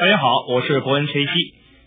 大家好，我是伯恩崔西。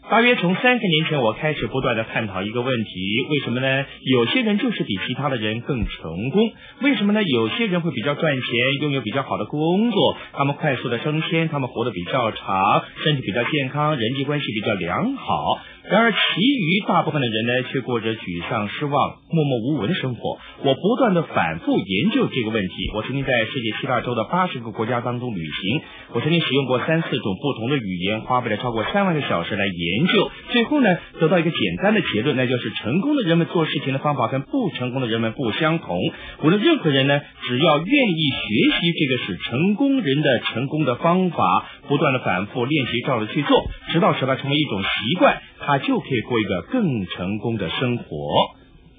大约从三十年前，我开始不断的探讨一个问题：为什么呢？有些人就是比其他的人更成功。为什么呢？有些人会比较赚钱，拥有比较好的工作，他们快速的升迁，他们活得比较长，身体比较健康，人际关系比较良好。然而，其余大部分的人呢，却过着沮丧、失望、默默无闻的生活。我不断的反复研究这个问题。我曾经在世界七大洲的八十个国家当中旅行，我曾经使用过三四种不同的语言，花费了超过三万个小时来研究。最后呢，得到一个简单的结论，那就是成功的人们做事情的方法跟不成功的人们不相同。无论任何人呢，只要愿意学习这个使成功人的成功的方法，不断的反复练习，照着去做，直到使它成为一种习惯。他就可以过一个更成功的生活。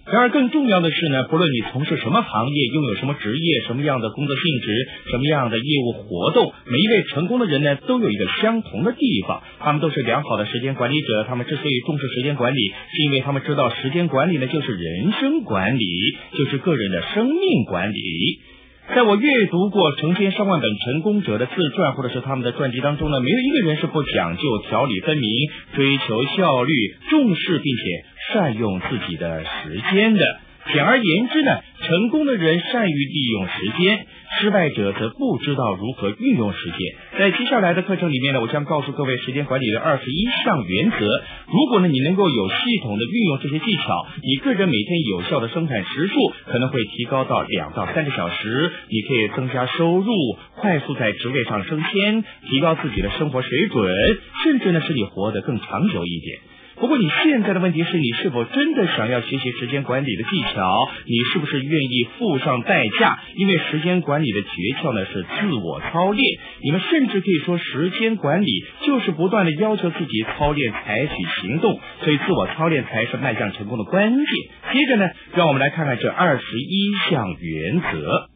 然而，更重要的是呢，不论你从事什么行业，拥有什么职业，什么样的工作性质，什么样的业务活动，每一位成功的人呢，都有一个相同的地方，他们都是良好的时间管理者。他们之所以重视时间管理，是因为他们知道时间管理呢，就是人生管理，就是个人的生命管理。在我阅读过成千上万本成功者的自传或者是他们的传记当中呢，没有一个人是不讲究条理分明、追求效率、重视并且善用自己的时间的。简而言之呢，成功的人善于利用时间。失败者则不知道如何运用时间。在接下来的课程里面呢，我将告诉各位时间管理的二十一项原则。如果呢你能够有系统的运用这些技巧，你个人每天有效的生产时数可能会提高到两到三个小时。你可以增加收入，快速在职位上升迁，提高自己的生活水准，甚至呢使你活得更长久一点。不过你现在的问题是你是否真的想要学习时间管理的技巧？你是不是愿意付上代价？因为时间管理的诀窍呢是自我操练。你们甚至可以说，时间管理就是不断的要求自己操练、采取行动。所以，自我操练才是迈向成功的关键。接着呢，让我们来看看这二十一项原则。